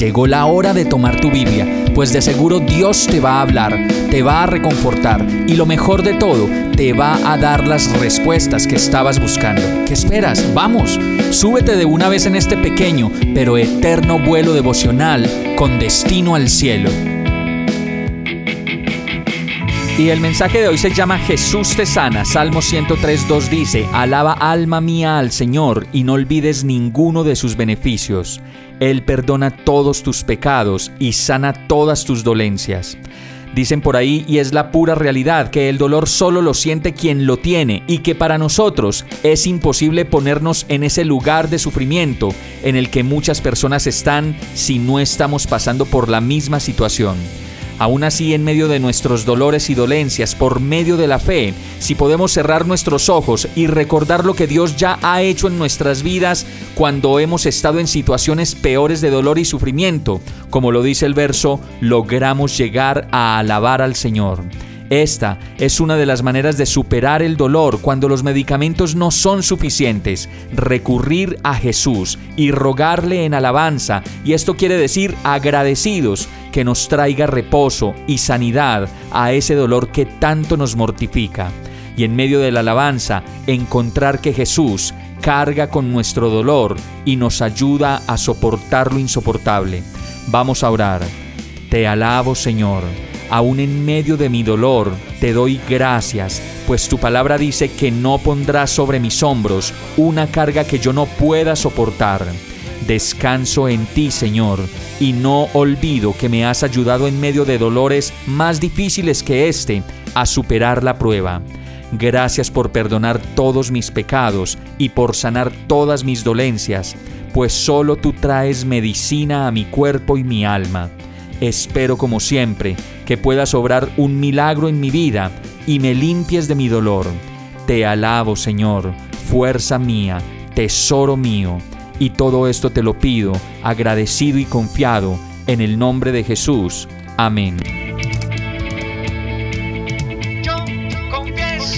Llegó la hora de tomar tu Biblia, pues de seguro Dios te va a hablar, te va a reconfortar y lo mejor de todo, te va a dar las respuestas que estabas buscando. ¿Qué esperas? Vamos, súbete de una vez en este pequeño pero eterno vuelo devocional con destino al cielo. Y el mensaje de hoy se llama Jesús te sana. Salmo 103.2 dice, Alaba alma mía al Señor y no olvides ninguno de sus beneficios. Él perdona todos tus pecados y sana todas tus dolencias. Dicen por ahí, y es la pura realidad, que el dolor solo lo siente quien lo tiene y que para nosotros es imposible ponernos en ese lugar de sufrimiento en el que muchas personas están si no estamos pasando por la misma situación. Aún así, en medio de nuestros dolores y dolencias, por medio de la fe, si podemos cerrar nuestros ojos y recordar lo que Dios ya ha hecho en nuestras vidas cuando hemos estado en situaciones peores de dolor y sufrimiento, como lo dice el verso, logramos llegar a alabar al Señor. Esta es una de las maneras de superar el dolor cuando los medicamentos no son suficientes. Recurrir a Jesús y rogarle en alabanza, y esto quiere decir agradecidos, que nos traiga reposo y sanidad a ese dolor que tanto nos mortifica. Y en medio de la alabanza, encontrar que Jesús carga con nuestro dolor y nos ayuda a soportar lo insoportable. Vamos a orar. Te alabo, Señor aún en medio de mi dolor, te doy gracias, pues tu palabra dice que no pondrás sobre mis hombros una carga que yo no pueda soportar. Descanso en ti, Señor, y no olvido que me has ayudado en medio de dolores más difíciles que este a superar la prueba. Gracias por perdonar todos mis pecados y por sanar todas mis dolencias, pues solo tú traes medicina a mi cuerpo y mi alma. Espero como siempre que puedas obrar un milagro en mi vida y me limpies de mi dolor. Te alabo, Señor, fuerza mía, tesoro mío, y todo esto te lo pido, agradecido y confiado, en el nombre de Jesús. Amén.